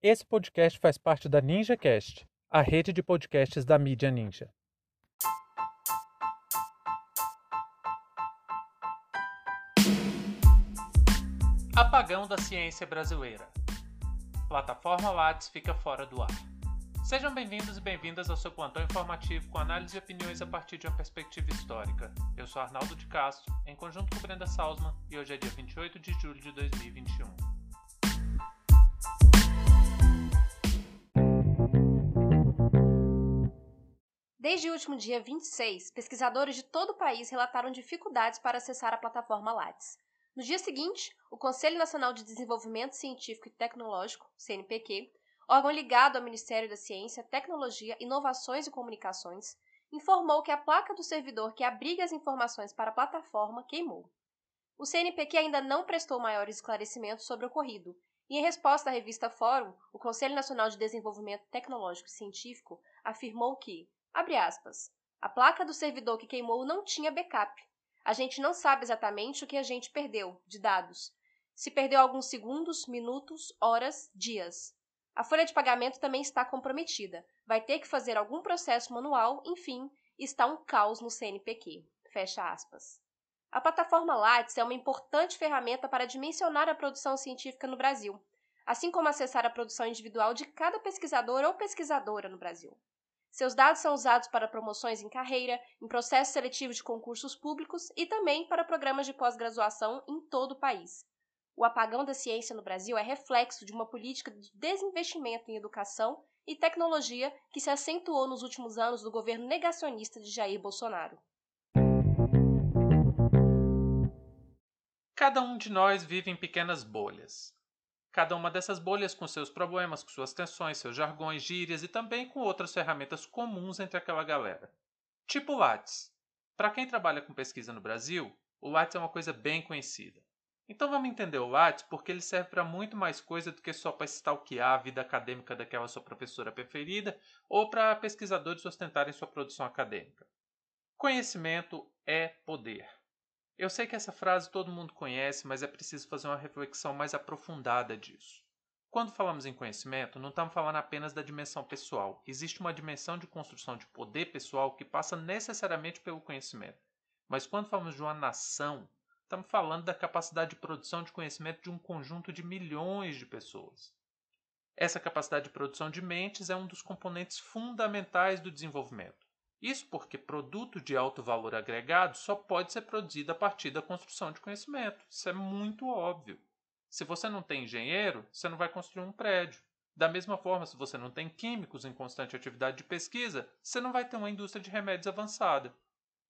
Esse podcast faz parte da NinjaCast, a rede de podcasts da mídia Ninja. Apagão da ciência brasileira. Plataforma Lattes fica fora do ar. Sejam bem-vindos e bem-vindas ao seu plantão informativo com análise e opiniões a partir de uma perspectiva histórica. Eu sou Arnaldo de Castro, em conjunto com Brenda Salzman, e hoje é dia 28 de julho de 2021. Desde o último dia 26, pesquisadores de todo o país relataram dificuldades para acessar a plataforma Lattes. No dia seguinte, o Conselho Nacional de Desenvolvimento Científico e Tecnológico, CNPq, órgão ligado ao Ministério da Ciência, Tecnologia, Inovações e Comunicações, informou que a placa do servidor que abriga as informações para a plataforma queimou. O CNPq ainda não prestou maiores esclarecimentos sobre o ocorrido, e em resposta à revista Fórum, o Conselho Nacional de Desenvolvimento Tecnológico e Científico afirmou que, abre aspas, a placa do servidor que queimou não tinha backup. A gente não sabe exatamente o que a gente perdeu de dados. Se perdeu alguns segundos, minutos, horas, dias. A folha de pagamento também está comprometida. Vai ter que fazer algum processo manual, enfim, está um caos no CNPq. Fecha aspas. A plataforma Lattes é uma importante ferramenta para dimensionar a produção científica no Brasil, assim como acessar a produção individual de cada pesquisador ou pesquisadora no Brasil. Seus dados são usados para promoções em carreira, em processos seletivos de concursos públicos e também para programas de pós-graduação em todo o país. O apagão da ciência no Brasil é reflexo de uma política de desinvestimento em educação e tecnologia que se acentuou nos últimos anos do governo negacionista de Jair Bolsonaro. Cada um de nós vive em pequenas bolhas. Cada uma dessas bolhas com seus problemas, com suas tensões, seus jargões, gírias e também com outras ferramentas comuns entre aquela galera. Tipo o Lattes. Para quem trabalha com pesquisa no Brasil, o Lattes é uma coisa bem conhecida. Então vamos entender o Lattes porque ele serve para muito mais coisa do que só para stalkear a vida acadêmica daquela sua professora preferida ou para pesquisadores ostentarem sua produção acadêmica. Conhecimento é poder. Eu sei que essa frase todo mundo conhece, mas é preciso fazer uma reflexão mais aprofundada disso. Quando falamos em conhecimento, não estamos falando apenas da dimensão pessoal. Existe uma dimensão de construção de poder pessoal que passa necessariamente pelo conhecimento. Mas quando falamos de uma nação, Estamos falando da capacidade de produção de conhecimento de um conjunto de milhões de pessoas. Essa capacidade de produção de mentes é um dos componentes fundamentais do desenvolvimento. Isso porque produto de alto valor agregado só pode ser produzido a partir da construção de conhecimento. Isso é muito óbvio. Se você não tem engenheiro, você não vai construir um prédio. Da mesma forma, se você não tem químicos em constante atividade de pesquisa, você não vai ter uma indústria de remédios avançada.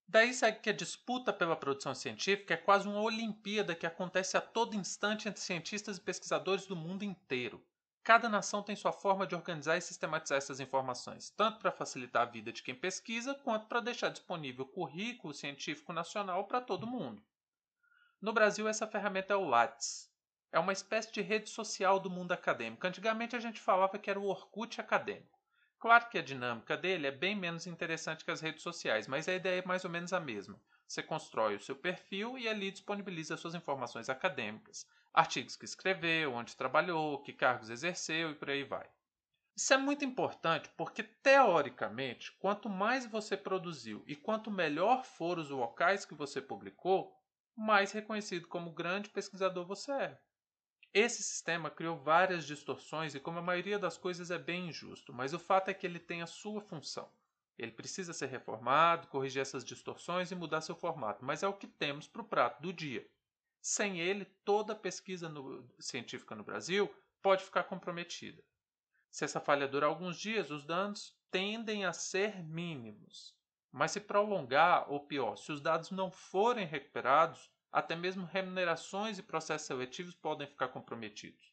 Daí segue que a disputa pela produção científica é quase uma Olimpíada que acontece a todo instante entre cientistas e pesquisadores do mundo inteiro. Cada nação tem sua forma de organizar e sistematizar essas informações, tanto para facilitar a vida de quem pesquisa, quanto para deixar disponível o currículo científico nacional para todo mundo. No Brasil, essa ferramenta é o Lattes. É uma espécie de rede social do mundo acadêmico. Antigamente a gente falava que era o Orkut acadêmico. Claro que a dinâmica dele é bem menos interessante que as redes sociais, mas a ideia é mais ou menos a mesma. Você constrói o seu perfil e ali disponibiliza suas informações acadêmicas, artigos que escreveu, onde trabalhou, que cargos exerceu e por aí vai. Isso é muito importante porque, teoricamente, quanto mais você produziu e quanto melhor for os locais que você publicou, mais reconhecido como grande pesquisador você é. Esse sistema criou várias distorções e, como a maioria das coisas, é bem injusto, mas o fato é que ele tem a sua função. Ele precisa ser reformado, corrigir essas distorções e mudar seu formato, mas é o que temos para o prato do dia. Sem ele, toda pesquisa no, científica no Brasil pode ficar comprometida. Se essa falha durar alguns dias, os danos tendem a ser mínimos. Mas se prolongar, ou pior, se os dados não forem recuperados, até mesmo remunerações e processos seletivos podem ficar comprometidos.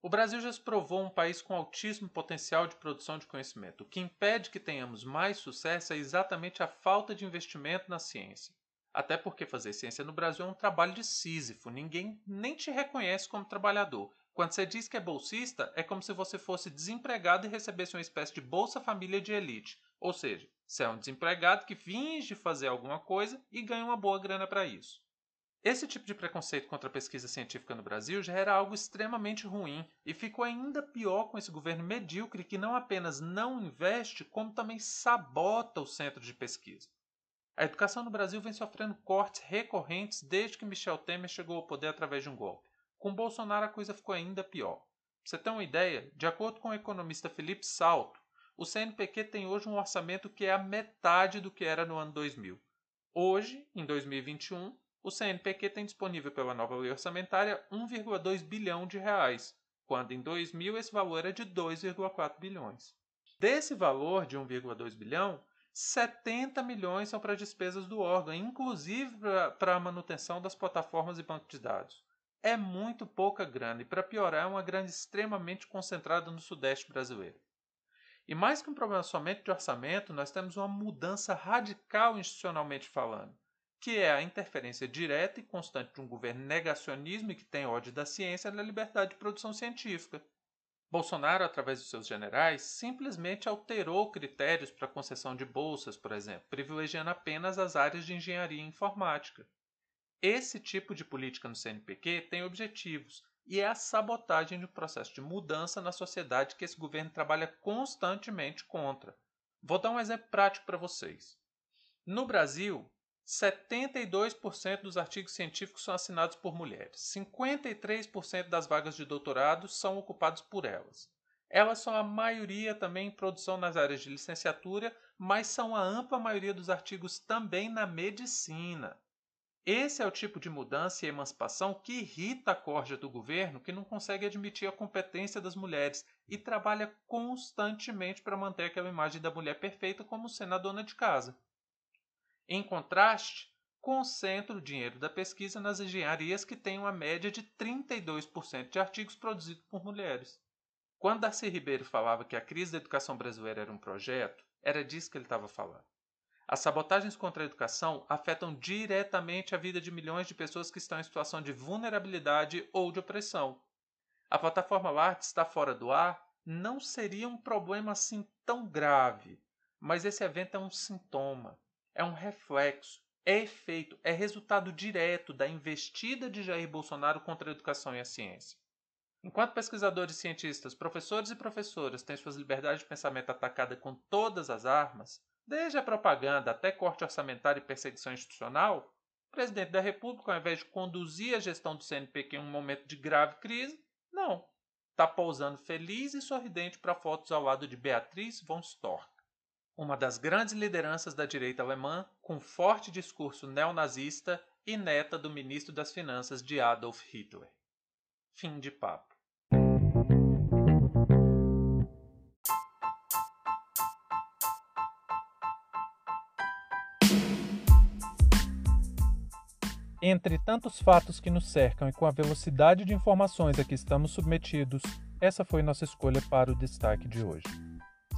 O Brasil já se provou um país com altíssimo potencial de produção de conhecimento. O que impede que tenhamos mais sucesso é exatamente a falta de investimento na ciência. Até porque fazer ciência no Brasil é um trabalho de Sísifo, ninguém nem te reconhece como trabalhador. Quando você diz que é bolsista, é como se você fosse desempregado e recebesse uma espécie de Bolsa Família de elite. Ou seja, você é um desempregado que finge fazer alguma coisa e ganha uma boa grana para isso. Esse tipo de preconceito contra a pesquisa científica no Brasil já era algo extremamente ruim e ficou ainda pior com esse governo medíocre que não apenas não investe, como também sabota o centro de pesquisa. A educação no Brasil vem sofrendo cortes recorrentes desde que Michel Temer chegou ao poder através de um golpe. Com Bolsonaro a coisa ficou ainda pior. Pra você ter uma ideia, de acordo com o economista Felipe Salto, o CNPq tem hoje um orçamento que é a metade do que era no ano 2000. Hoje, em 2021, o CNPq tem disponível pela nova lei orçamentária 1,2 bilhão de reais, quando em 2000 esse valor era de 2,4 bilhões. Desse valor de 1,2 bilhão, 70 milhões são para despesas do órgão, inclusive para a manutenção das plataformas e bancos de dados. É muito pouca grana e, para piorar, é uma grana extremamente concentrada no Sudeste brasileiro. E mais que um problema somente de orçamento, nós temos uma mudança radical institucionalmente falando que é a interferência direta e constante de um governo negacionismo e que tem ódio da ciência na liberdade de produção científica. Bolsonaro, através dos seus generais, simplesmente alterou critérios para concessão de bolsas, por exemplo, privilegiando apenas as áreas de engenharia e informática. Esse tipo de política no CNPq tem objetivos e é a sabotagem de um processo de mudança na sociedade que esse governo trabalha constantemente contra. Vou dar um exemplo prático para vocês. No Brasil, 72% dos artigos científicos são assinados por mulheres. 53% das vagas de doutorado são ocupadas por elas. Elas são a maioria também em produção nas áreas de licenciatura, mas são a ampla maioria dos artigos também na medicina. Esse é o tipo de mudança e emancipação que irrita a corja do governo, que não consegue admitir a competência das mulheres e trabalha constantemente para manter aquela imagem da mulher perfeita como sendo a dona de casa. Em contraste, concentra o dinheiro da pesquisa nas engenharias que têm uma média de 32% de artigos produzidos por mulheres. Quando Darcy Ribeiro falava que a crise da educação brasileira era um projeto, era disso que ele estava falando. As sabotagens contra a educação afetam diretamente a vida de milhões de pessoas que estão em situação de vulnerabilidade ou de opressão. A plataforma LART está fora do ar não seria um problema assim tão grave, mas esse evento é um sintoma é um reflexo, é efeito, é resultado direto da investida de Jair Bolsonaro contra a educação e a ciência. Enquanto pesquisadores cientistas, professores e professoras têm suas liberdades de pensamento atacadas com todas as armas, desde a propaganda até corte orçamentário e perseguição institucional, o presidente da República, ao invés de conduzir a gestão do CNPq em um momento de grave crise, não. Está pousando feliz e sorridente para fotos ao lado de Beatriz von Storch uma das grandes lideranças da direita alemã, com forte discurso neonazista e neta do ministro das Finanças de Adolf Hitler. Fim de papo. Entre tantos fatos que nos cercam e com a velocidade de informações a que estamos submetidos, essa foi nossa escolha para o destaque de hoje.